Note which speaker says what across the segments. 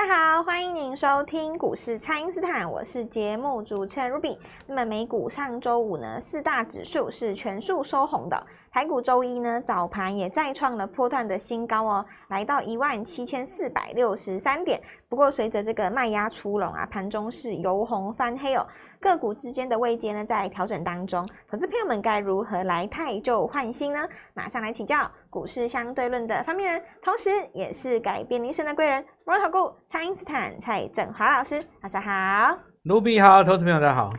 Speaker 1: 大家好，欢迎您收听股市蔡因斯坦，我是节目主持人 Ruby。那么美股上周五呢，四大指数是全数收红的。台股周一呢，早盘也再创了破段的新高哦，来到一万七千四百六十三点。不过随着这个卖压出笼啊，盘中是由红翻黑哦。个股之间的位阶呢，在调整当中，投资朋友们该如何来太旧换新呢？马上来请教股市相对论的发明人，同时也是改变人生的贵人——摩尔投顾蔡因斯坦蔡振华老师，大家好。
Speaker 2: 卢比好，投资朋友大家好。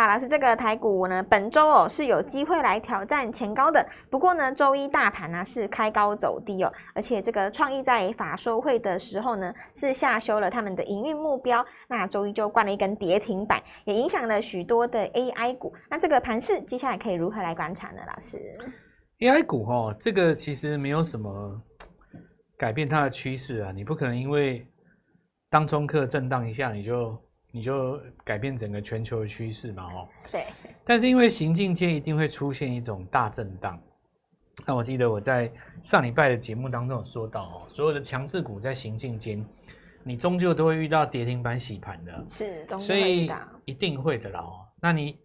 Speaker 1: 好，老师，这个台股呢，本周哦是有机会来挑战前高的。不过呢，周一大盘呢是开高走低哦，而且这个创意在法说会的时候呢是下修了他们的营运目标，那周一就灌了一根跌停板，也影响了许多的 AI 股。那这个盘势接下来可以如何来观察呢？老师
Speaker 2: ，AI 股哦，这个其实没有什么改变它的趋势啊，你不可能因为当中客震荡一下你就。你就改变整个全球的趋势嘛，哦，
Speaker 1: 对。
Speaker 2: 但是因为行进间一定会出现一种大震荡。那我记得我在上礼拜的节目当中有说到，哦，所有的强势股在行进间，你终究都会遇到跌停板洗盘的，
Speaker 1: 是，
Speaker 2: 所以一定会的啦。哦，那你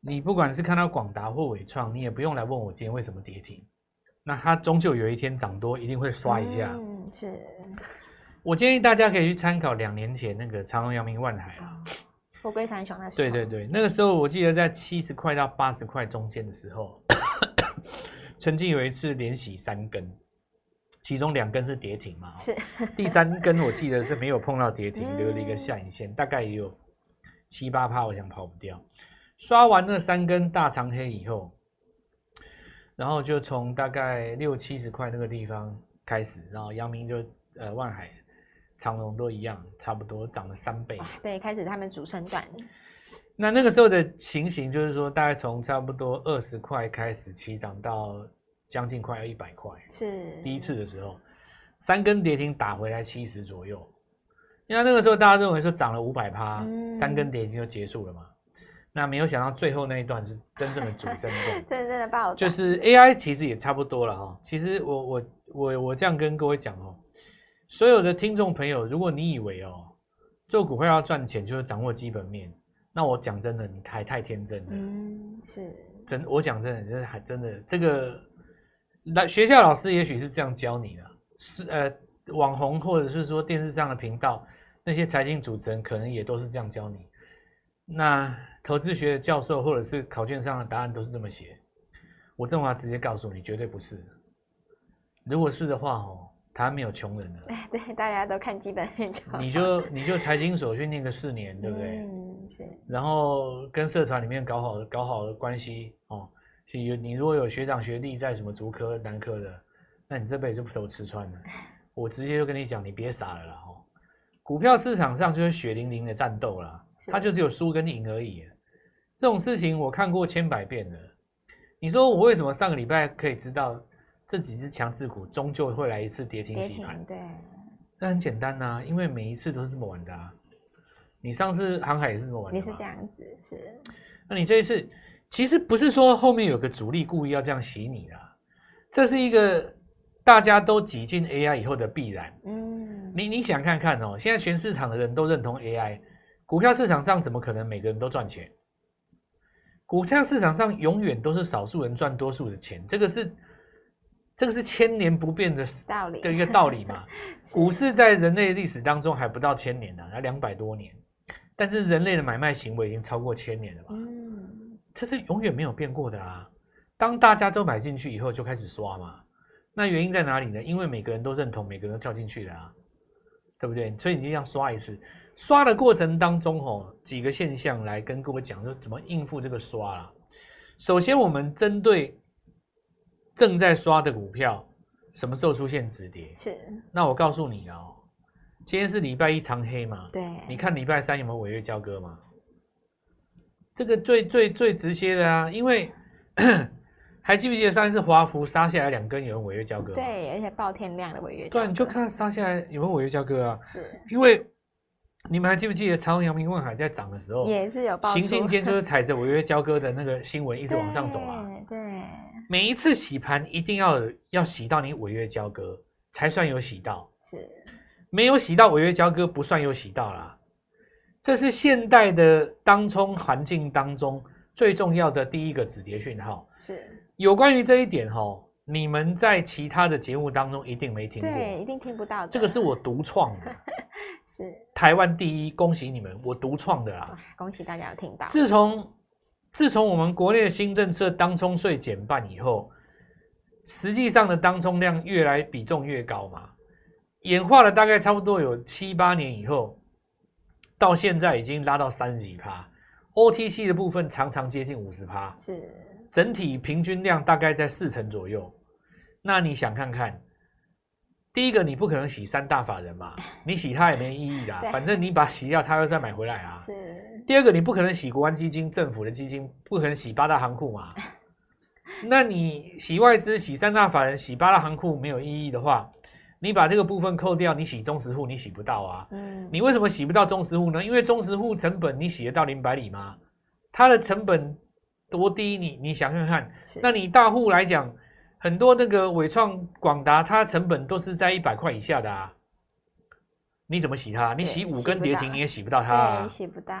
Speaker 2: 你不管是看到广达或纬创，你也不用来问我今天为什么跌停。那它终究有一天涨多，一定会刷一下。
Speaker 1: 嗯，是。
Speaker 2: 我建议大家可以去参考两年前那个长隆、阳明、万海啊，
Speaker 1: 富贵三雄那时候。
Speaker 2: 对对对，那个时候我记得在七十块到八十块中间的时候，曾经有一次连洗三根，其中两根是跌停嘛，
Speaker 1: 是。
Speaker 2: 第三根我记得是没有碰到跌停，留了一个下影线，大概也有七八趴，我想跑不掉。刷完那三根大长黑以后，然后就从大概六七十块那个地方开始，然后阳明就呃万海。长荣都一样，差不多涨了三倍。
Speaker 1: 对，开始他们主升段。
Speaker 2: 那那个时候的情形就是说，大概从差不多二十块开始起涨到将近快要一百块。
Speaker 1: 是。第
Speaker 2: 一次的时候，三根跌停打回来七十左右。因为那个时候大家认为说涨了五百趴，嗯、三根跌停就结束了嘛。那没有想到最后那一段是真正的主升段，
Speaker 1: 真正的爆。
Speaker 2: 就是 AI 其实也差不多了哈。其实我我我我这样跟各位讲哦。所有的听众朋友，如果你以为哦，做股票要赚钱就是掌握基本面，那我讲真的，你还太天真了。
Speaker 1: 嗯，是
Speaker 2: 真，我讲真的，就是还真的这个，那学校老师也许是这样教你的，是呃，网红或者是说电视上的频道那些财经主持人可能也都是这样教你。那投资学的教授或者是考卷上的答案都是这么写，我这话直接告诉你，绝对不是。如果是的话哦。他没有穷人了，
Speaker 1: 哎，对，大家都看基本面就好。
Speaker 2: 你就你就财经所去念个四年，对不对？
Speaker 1: 嗯，是。
Speaker 2: 然后跟社团里面搞好搞好的关系哦。有你如果有学长学弟在什么竹科、南科的，那你这辈子就不愁吃穿了。我直接就跟你讲，你别傻了啦哦。股票市场上就是血淋淋的战斗啦，它就只有输跟赢而已。这种事情我看过千百遍了。你说我为什么上个礼拜可以知道？这几只强势股终究会来一次跌停洗盘，
Speaker 1: 对，
Speaker 2: 那很简单呐、啊，因为每一次都是这么玩的啊。你上次航海也是这么玩的，
Speaker 1: 也是这样子，是。
Speaker 2: 那你这一次其实不是说后面有个主力故意要这样洗你的，这是一个大家都挤进 AI 以后的必然。嗯，你你想看看哦，现在全市场的人都认同 AI，股票市场上怎么可能每个人都赚钱？股票市场上永远都是少数人赚多数的钱，这个是。这个是千年不变的道理的一个道理嘛？股市在人类历史当中还不到千年呢，啊，才两百多年，但是人类的买卖行为已经超过千年了嘛？嗯，这是永远没有变过的啊！当大家都买进去以后，就开始刷嘛。那原因在哪里呢？因为每个人都认同，每个人都跳进去了啊，对不对？所以你就这样刷一次，刷的过程当中哦，几个现象来跟各位讲，说怎么应付这个刷啦。首先，我们针对。正在刷的股票，什么时候出现止跌？是。那我告诉你哦，今天是礼拜一长黑嘛？对。你看礼拜三有没有违约交割嘛？这个最最最直接的啊，因为 还记不记得上一次华孚杀下来两根有没有违约交割？
Speaker 1: 对，而且爆天量的违约交割。
Speaker 2: 对，你就看杀下来有没有违约交割啊？是。因为你们还记不记得长荣、阳明、万海在涨的时候，
Speaker 1: 也是有爆。
Speaker 2: 行进间就是踩着违约交割的那个新闻一直往上走啊。每一次洗盘一定要要洗到你违约交割才算有洗到，是。没有洗到违约交割不算有洗到啦。这是现代的当冲环境当中最重要的第一个止跌讯号。
Speaker 1: 是
Speaker 2: 有关于这一点哈，你们在其他的节目当中一定没听过，
Speaker 1: 对，一定听不到。
Speaker 2: 这个是我独创的，
Speaker 1: 是
Speaker 2: 台湾第一，恭喜你们，我独创的啦。
Speaker 1: 恭喜大家有听到。
Speaker 2: 自从自从我们国内的新政策当冲税减半以后，实际上的当冲量越来比重越高嘛，演化了大概差不多有七八年以后。到现在已经拉到三十几趴，OTC 的部分常常接近五十趴，
Speaker 1: 是
Speaker 2: 整体平均量大概在四成左右。那你想看看，第一个你不可能洗三大法人嘛，你洗它也没意义啦，反正你把洗掉，它又再买回来啊。是。第二个你不可能洗国安基金、政府的基金，不可能洗八大行库嘛。那你洗外资、洗三大法人、洗八大行库没有意义的话。你把这个部分扣掉，你洗中实户你洗不到啊。嗯，你为什么洗不到中实户呢？因为中实户成本你洗得到零百里吗？它的成本多低？你你想想看。那你大户来讲，很多那个伟创、广达，它成本都是在一百块以下的啊。你怎么洗它？你洗五根跌停你也洗不到它啊。
Speaker 1: 洗不到。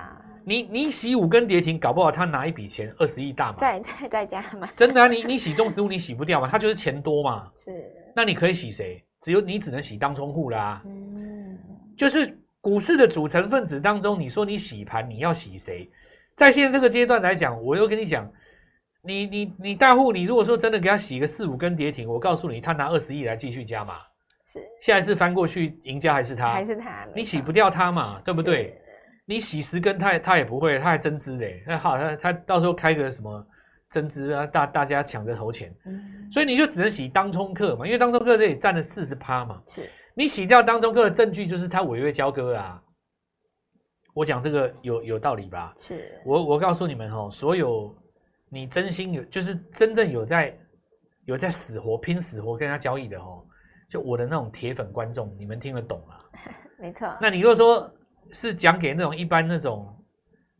Speaker 2: 你你洗五根跌停，搞不好他拿一笔钱二十亿大嘛。
Speaker 1: 再再再加嘛。
Speaker 2: 真的啊，你你洗中实户你洗不掉嘛？他就是钱多嘛。
Speaker 1: 是。
Speaker 2: 那你可以洗谁？只有你只能洗当冲户啦，嗯，就是股市的组成分子当中，你说你洗盘，你要洗谁？在现在这个阶段来讲，我又跟你讲，你你你大户，你如果说真的给他洗个四五根跌停，我告诉你，他拿二十亿来继续加码，是，下一次翻过去赢家还是他？还是他？你洗不掉他嘛，对不对？你洗十根他，他他也不会，他还增资嘞，那好，他他到时候开个什么？增资啊，大大家抢着投钱，嗯，所以你就只能洗当冲客嘛，因为当冲客这里占了四十趴嘛，是你洗掉当冲客的证据就是他违约交割啊。我讲这个有有道理吧？是我我告诉你们哦，所有你真心有就是真正有在有在死活拼死活跟他交易的哦，就我的那种铁粉观众，你们听得懂吗？没错。那你如果说是讲给那种一般那种。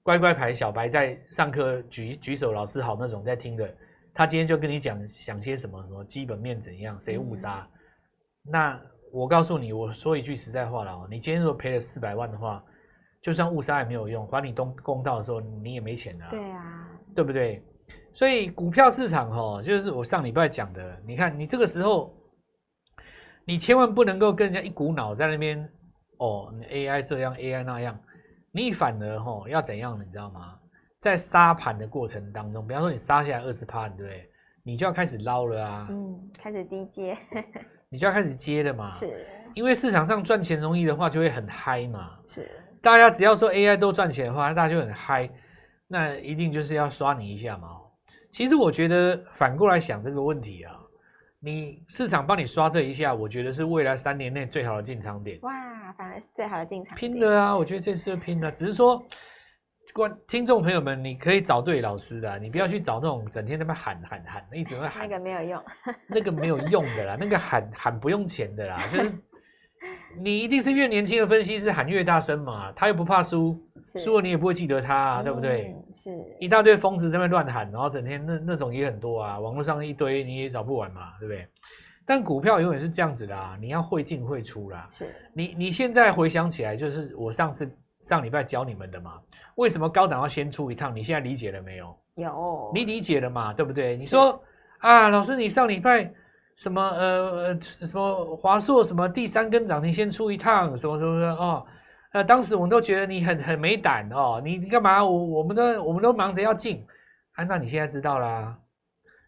Speaker 2: 乖乖牌小白在上课举举手，老师好那种在听的，他今天就跟你讲想些什么什么基本面怎样，谁误杀？嗯、那我告诉你，我说一句实在话了哦，你今天如果赔了四百万的话，就算误杀也没有用，还你东公道的时候你也没钱了。对啊，对不对？所以股票市场哈，就是我上礼拜讲的，你看你这个时候，你千万不能够跟人家一股脑在那边哦，AI 这样，AI 那样。你反而哦要怎样，你知道吗？在杀盘的过程当中，比方说你杀下来二十趴，对不对？你就要开始捞了啊，嗯，开始低接，你就要开始接了嘛。是，因为市场上赚钱容易的话，就会很嗨嘛。是，大家只要说 AI 都赚钱的话，大家就很嗨，那一定就是要刷你一下嘛。其实我觉得反过来想这个问题啊，你市场帮你刷这一下，我觉得是未来三年内最好的进场点。哇。反而是最好的进场拼的啊！我觉得这次拼的，只是说，观听众朋友们，你可以找对老师的，你不要去找那种整天在那边喊喊喊，一直会喊那个没有用，那个没有用的啦，那个喊喊不用钱的啦，就是你一定是越年轻的分析师喊越大声嘛，他又不怕输，输了你也不会记得他啊，对不对？是一大堆疯子在那边乱喊，然后整天那那种也很多啊，网络上一堆你也找不完嘛，对不对？但股票永远是这样子的啊，你要会进会出啦。是你你现在回想起来，就是我上次上礼拜教你们的嘛。为什么高档要先出一趟？你现在理解了没有？有，你理解了嘛？对不对？你说啊，老师，你上礼拜什么呃什么华硕什么第三根涨停先出一趟，什么什么的哦？呃，当时我们都觉得你很很没胆哦，你你干嘛？我我们都我们都忙着要进，啊，那你现在知道啦。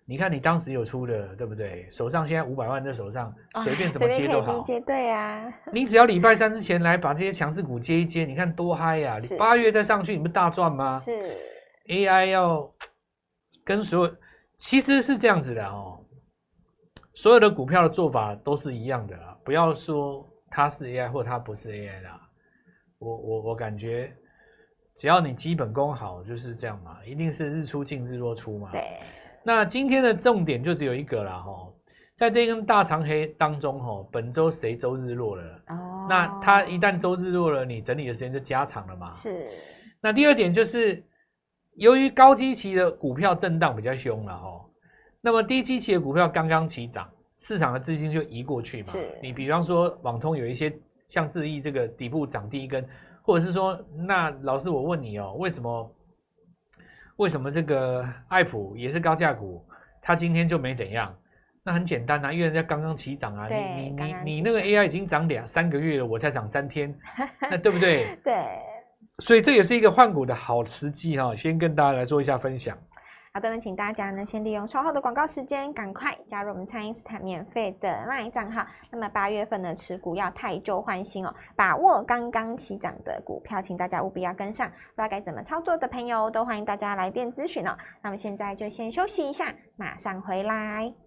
Speaker 2: 你看，你当时有出的，对不对？手上现在五百万在手上，随便怎么接都好。接对啊，你只要礼拜三之前来把这些强势股接一接，你看多嗨呀！你八月再上去，你不大赚吗？是 AI 要跟所有，其实是这样子的哦。所有的股票的做法都是一样的啦，不要说它是 AI 或它不是 AI 啦。我我我感觉，只要你基本功好，就是这样嘛，一定是日出进日落出嘛。对。那今天的重点就只有一个了哈，在这根大长黑当中哈，本周谁周日落了？哦，那它一旦周日落了，你整理的时间就加长了嘛。是。那第二点就是，由于高基期的股票震荡比较凶了哈，那么低基期的股票刚刚起涨，市场的资金就移过去嘛。是。你比方说网通有一些像智易这个底部涨第一根，或者是说，那老师我问你哦，为什么为什么这个爱普也是高价股，它今天就没怎样？那很简单啊，因为人家刚刚起涨啊，你你你你那个 AI 已经涨两三个月了，我才涨三天，那对不对？
Speaker 1: 对，
Speaker 2: 所以这也是一个换股的好时机哈，先跟大家来做一下分享。
Speaker 1: 好的，那请大家呢，先利用稍后的广告时间，赶快加入我们蔡因斯坦免费的 LINE 账号。那么八月份呢持股要太旧换新哦，把握刚刚起涨的股票，请大家务必要跟上。不知道该怎么操作的朋友，都欢迎大家来电咨询哦。那么现在就先休息一下，马上回来。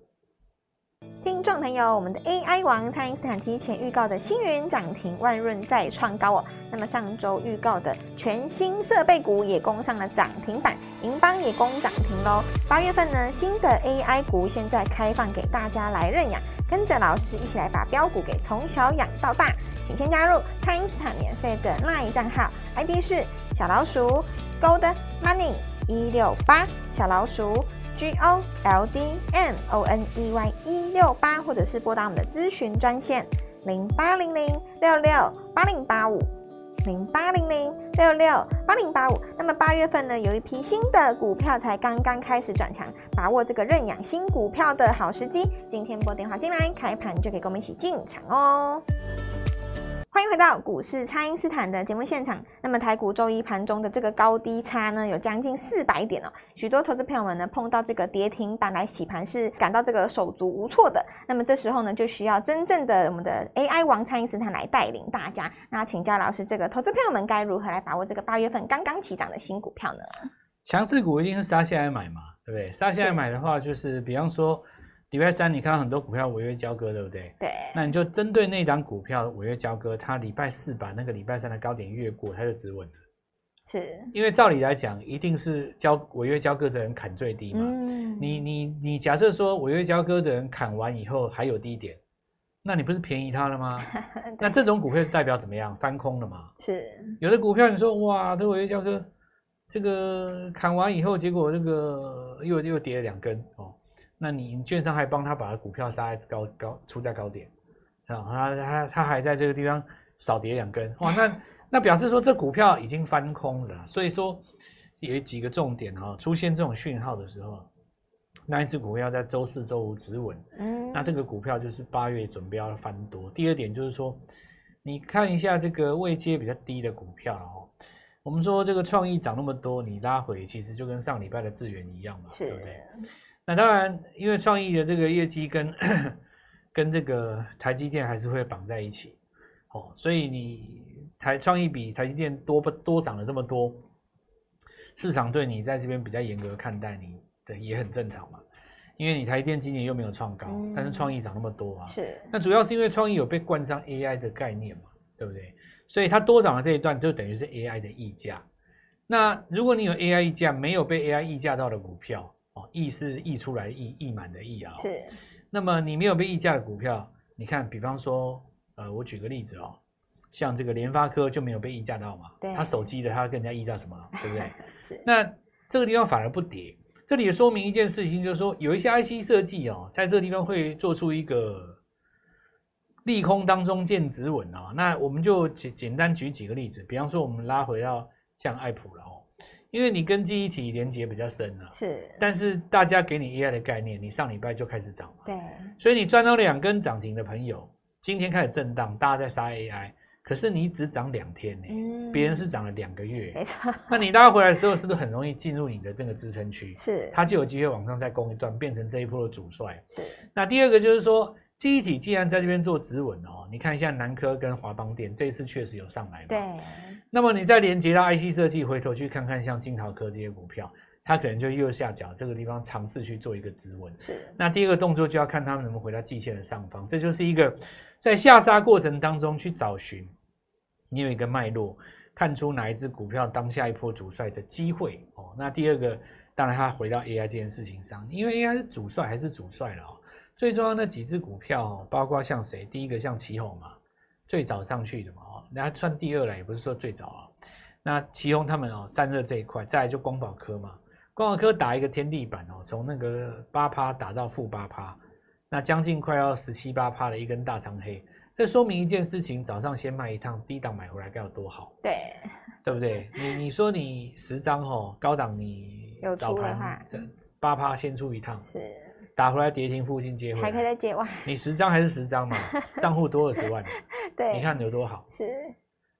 Speaker 1: 听众朋友，我们的 AI 王蔡因斯坦提前预告的星云涨停，万润再创高哦。那么上周预告的全新设备股也攻上了涨停板，银邦也攻涨停喽。八月份呢，新的 AI 股现在开放给大家来认养，跟着老师一起来把标股给从小养到大。请先加入蔡因斯坦免费的 LINE 账号，ID 是小老鼠 Gold Money 一六八小老鼠。G O L D M O N E Y 一六八，或者是拨打我们的咨询专线零八零零六六八零八五零八零零六六八零八五。那么八月份呢，有一批新的股票才刚刚开始转强，把握这个认养新股票的好时机。今天拨电话进来，开盘就可以跟我们一起进场哦。欢迎回到股市，蔡因斯坦的节目现场。那么台股周一盘中的这个高低差呢，有将近四百点哦。许多投资朋友们呢，碰到这个跌停板来洗盘，是感到这个手足无措的。那么这时候呢，就需要真正的我们的 AI 王蔡因斯坦来带领大家。那请教老师，这个投资朋友们该如何来把握这个八月份刚刚起涨的新股票呢？
Speaker 2: 强势股一定是杀下来买嘛，对不对？杀下来买的话，就是比方说。礼拜三你看到很多股票违约交割，对不对？
Speaker 1: 对。
Speaker 2: 那你就针对那档股票违约交割，它礼拜四把那个礼拜三的高点越过，它就止稳了。
Speaker 1: 是。因
Speaker 2: 为照理来讲，一定是交违约交割的人砍最低嘛。嗯。你你你假设说违约交割的人砍完以后还有低点，那你不是便宜他了吗？那这种股票代表怎么样？翻空了嘛。
Speaker 1: 是。
Speaker 2: 有的股票你说哇，这违约交割，这个砍完以后，结果这个又又跌了两根哦。那你券商还帮他把股票杀在高高出在高点，啊，他他他还在这个地方少跌两根，哇，那那表示说这股票已经翻空了，所以说有几个重点哈，出现这种讯号的时候，那一只股票在周四周五止稳，嗯，那这个股票就是八月准备要翻多。第二点就是说，你看一下这个位阶比较低的股票哦，我们说这个创意涨那么多，你拉回其实就跟上礼拜的智原一样嘛，对不对？那当然，因为创意的这个业绩跟 跟这个台积电还是会绑在一起，哦，所以你台创意比台积电多不多涨了这么多，市场对你在这边比较严格看待你，的，也很正常嘛。因为你台积电今年又没有创高，嗯、但是创意涨那么多啊，是。那主要是因为创意有被冠上 AI 的概念嘛，对不对？所以它多涨的这一段就等于是 AI 的溢价。那如果你有 AI 溢价，没有被 AI 溢价到的股票。溢是溢出来溢溢满的溢啊，是。那么你没有被溢价的股票，你看，比方说，呃，我举个例子哦，像这个联发科就没有被溢价到嘛，对，它手机的它更加溢价什么，对不对？是。那这个地方反而不跌，这里也说明一件事情，就是说有一些 IC 设计哦，在这个地方会做出一个利空当中见止稳啊。那我们就简简单举几个例子，比方说我们拉回到像爱普了哦。因为你跟记忆体连接比较深了，是，但是大家给你 AI 的概念，你上礼拜就开始涨嘛，对，所以你赚到两根涨停的朋友，今天开始震荡，大家在杀 AI，可是你只涨两天呢，嗯，别人是涨了两个月，没错，那你拉回来的时候，是不是很容易进入你的这个支撑区？是，它就有机会往上再攻一段，变成这一波的主帅。是，那第二个就是说。记忆体既然在这边做止稳哦，你看一下南科跟华邦电这一次确实有上来嘛？对。那么你再连接到 IC 设计，回头去看看像金豪科这些股票，它可能就右下角这个地方尝试去做一个止稳。是。那第二个动作就要看他们能不能回到季线的上方，这就是一个在下杀过程当中去找寻，你有一个脉络，看出哪一只股票当下一波主帅的机会哦。那第二个，当然它回到 AI 这件事情上，因为 AI 是主帅还是主帅了哦。最重要的那几只股票哦，包括像谁？第一个像奇鋐嘛，最早上去的嘛，哦，那算第二了，也不是说最早啊。那奇宏他们哦，散热这一块，再来就光宝科嘛，光宝科打一个天地板哦，从那个八趴打到负八趴，那将近快要十七八趴的一根大长黑，这说明一件事情：早上先卖一趟，低档买回来该有多好？
Speaker 1: 对，
Speaker 2: 对不对？你你说你十张哦，高档你
Speaker 1: 有出的话，
Speaker 2: 八趴先出一趟，
Speaker 1: 是
Speaker 2: 打回来跌停附近接回来，
Speaker 1: 还可以再接哇！
Speaker 2: 你十张还是十张嘛？账户多二十万，
Speaker 1: 对，
Speaker 2: 你看有多好？
Speaker 1: 是，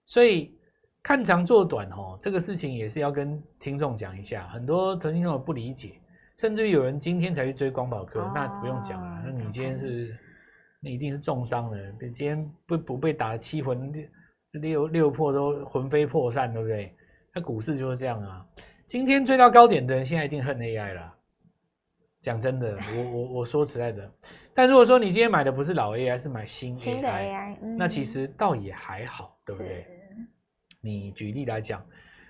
Speaker 2: 所以看长做短哦，这个事情也是要跟听众讲一下。很多听众不理解，甚至于有人今天才去追光宝科，哦、那不用讲了。那你今天是，你一定是重伤了。今天不不被打的七魂六六魄都魂飞魄散，对不对？那股市就是这样啊。今天追到高点的人，现在一定恨 AI 了。讲真的，我我我说实在的。但如果说你今天买的不是老 AI，是买新 AI，
Speaker 1: 新的 AI，嗯、
Speaker 2: 那其实倒也还好，对不对？你举例来讲，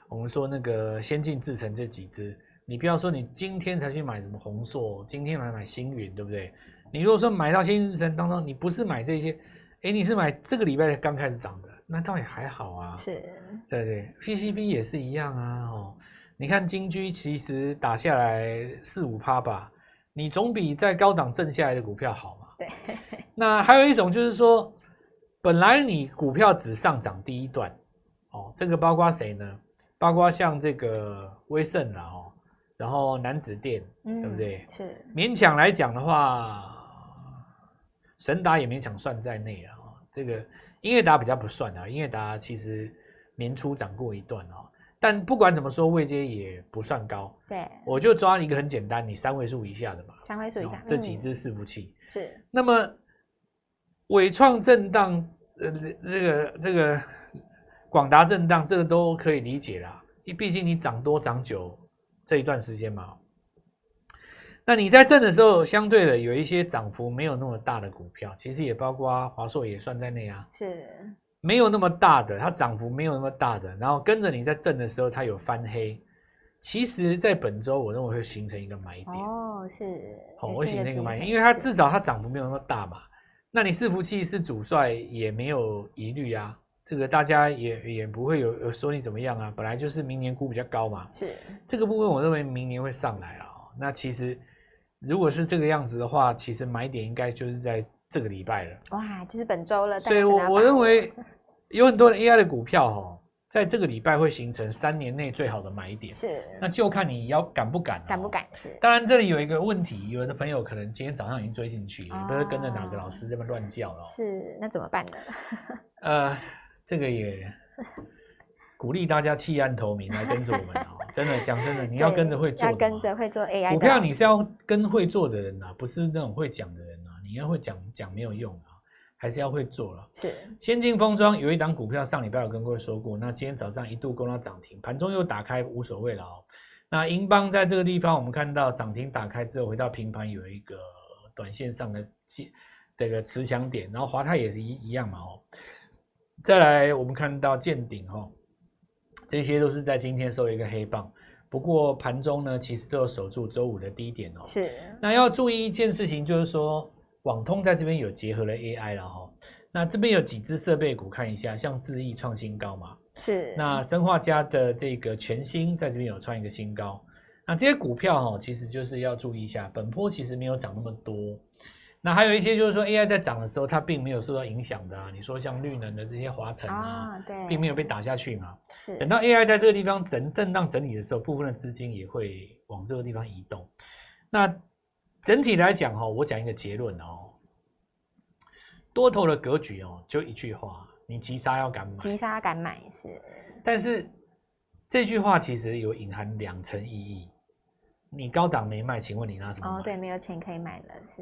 Speaker 2: 我们说那个先进制程这几只，你不要说你今天才去买什么红硕，今天买买星云，对不对？你如果说买到先进制程当中，你不是买这些，哎，你是买这个礼拜才刚开始涨的，那倒也还好啊。是，对对，PCB 也是一样啊。哦，你看金居其实打下来四五趴吧，你总比在高档挣下来的股票好嘛。对。那还有一种就是说，本来你股票只上涨第一段。哦，这个包括谁呢？包括像这个威盛啦，哦，然后南子电，嗯、对不对？是勉强来讲的话，神达也勉强算在内啊。这个英业达比较不算啊，英业达其实年初涨过一段哦。但不管怎么说，位阶也不算高。对，我就抓一个很简单，你三位数以下的嘛。
Speaker 1: 三位数以下，
Speaker 2: 这几只伺服器、
Speaker 1: 嗯、是。
Speaker 2: 那么伟创震荡，呃，这个这个。广达震荡，这个都可以理解啦，你毕竟你涨多涨久这一段时间嘛。那你在震的时候，相对的有一些涨幅没有那么大的股票，其实也包括华硕也算在内啊。是，没有那么大的，它涨幅没有那么大的，然后跟着你在震的时候，它有翻黑。其实，在本周我认为会形成一个买点。哦，是，好，会形成一个买点，因为它至少它涨幅没有那么大嘛。那你伺服器是主帅，也没有疑虑啊。这个大家也也不会有有说你怎么样啊，本来就是明年估比较高嘛。是这个部分，我认为明年会上来啊。那其实如果是这个样子的话，其实买点应该就是在这个礼拜了。哇，就是本周了。所以我我认为有很多的 AI 的股票哦，在这个礼拜会形成三年内最好的买点。是，那就看你要敢不敢。敢不敢？是。当然这里有一个问题，有的朋友可能今天早上已经追进去，不是跟着哪个老师这么乱叫了。是，那怎么办呢？呃。这个也鼓励大家弃暗投明来跟着我们啊！真的讲真的，你要跟着会做，要跟着会做 AI 股票，你是要跟会做的人啊，不是那种会讲的人啊。你要会讲讲没有用啊，还是要会做了。是先进封装有一档股票，上礼拜有跟各位说过，那今天早上一度攻到涨停，盘中又打开，无所谓了哦。那英邦在这个地方，我们看到涨停打开之后回到平盘，有一个短线上的这个持强点，然后华泰也是一一样嘛哦。再来，我们看到见顶哦，这些都是在今天收一个黑棒。不过盘中呢，其实都有守住周五的低点哦。是。那要注意一件事情，就是说网通在这边有结合了 AI 了哈。那这边有几只设备股，看一下，像智易创新高嘛。是。那生化家的这个全新在这边有创一个新高。那这些股票哈，其实就是要注意一下，本波其实没有涨那么多。那还有一些就是说 AI 在涨的时候，它并没有受到影响的啊。你说像绿能的这些华城啊，对，并没有被打下去嘛。是。等到 AI 在这个地方整震荡整理的时候，部分的资金也会往这个地方移动。那整体来讲哈，我讲一个结论哦，多头的格局哦，就一句话：你急杀要敢买。急杀敢买是。但是这句话其实有隐含两层意义。你高档没卖，请问你拿什么？哦，对，没有钱可以买了，是。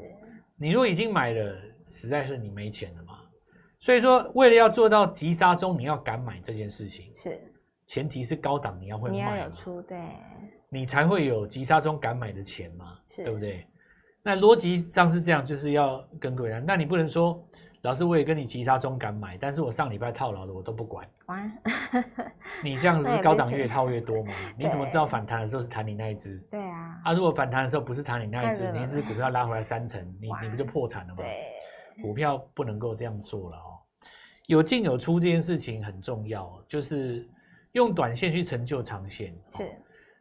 Speaker 2: 你如果已经买了，实在是你没钱了嘛。所以说，为了要做到急杀中，你要敢买这件事情，是前提是高档你要会卖，你要有出，对，你才会有急杀中敢买的钱嘛，是对不对？那逻辑上是这样，就是要跟各位，那你不能说。老师，我也跟你急杀中敢买，但是我上礼拜套牢的我都不管。哇 你这样 子是高档越套越多嘛？你怎么知道反弹的时候是弹你那一只？对啊。啊，如果反弹的时候不是弹你那一只，你一只股票拉回来三成，你你不就破产了吗？对。股票不能够这样做了哦。有进有出这件事情很重要，就是用短线去成就长线。是。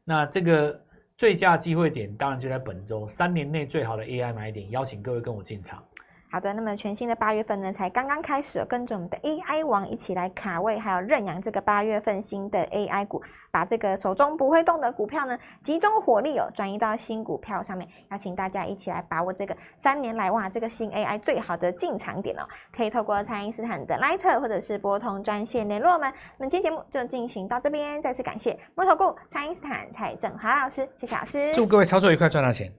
Speaker 2: 那这个最佳机会点当然就在本周，三年内最好的 AI 买点，邀请各位跟我进场。
Speaker 1: 好的，那么全新的八月份呢，才刚刚开始，跟着我们的 AI 王一起来卡位，还有认养这个八月份新的 AI 股，把这个手中不会动的股票呢，集中火力哦，转移到新股票上面。邀请大家一起来把握这个三年来哇，这个新 AI 最好的进场点哦，可以透过蔡因斯坦的 Line 或者是拨通专线联络我们。那今天节目就进行到这边，再次感谢摩投顾蔡因斯坦蔡正华老师，谢谢老师，
Speaker 2: 祝各位操作愉快，赚到钱。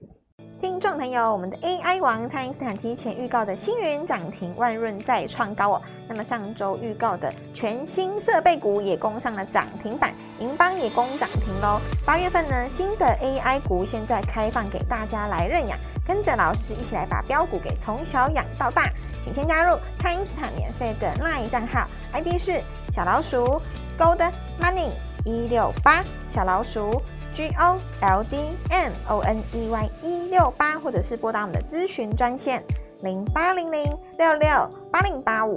Speaker 1: 听众朋友，我们的 AI 王蔡因斯坦提前预告的星云涨停，万润再创高哦。那么上周预告的全新设备股也攻上了涨停板，银邦也攻涨停喽。八月份呢，新的 AI 股现在开放给大家来认养，跟着老师一起来把标股给从小养到大。请先加入蔡因斯坦免费的 LINE 账号，ID 是小老鼠 Gold Money 一六八小老鼠。G O L D M O N E Y 一六八，或者是拨打我们的咨询专线零八零零六六八零八五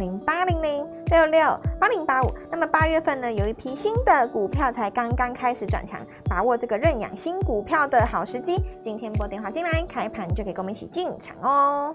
Speaker 1: 零八零零六六八零八五。那么八月份呢，有一批新的股票才刚刚开始转强，把握这个认养新股票的好时机。今天拨电话进来，开盘就可以跟我们一起进场哦。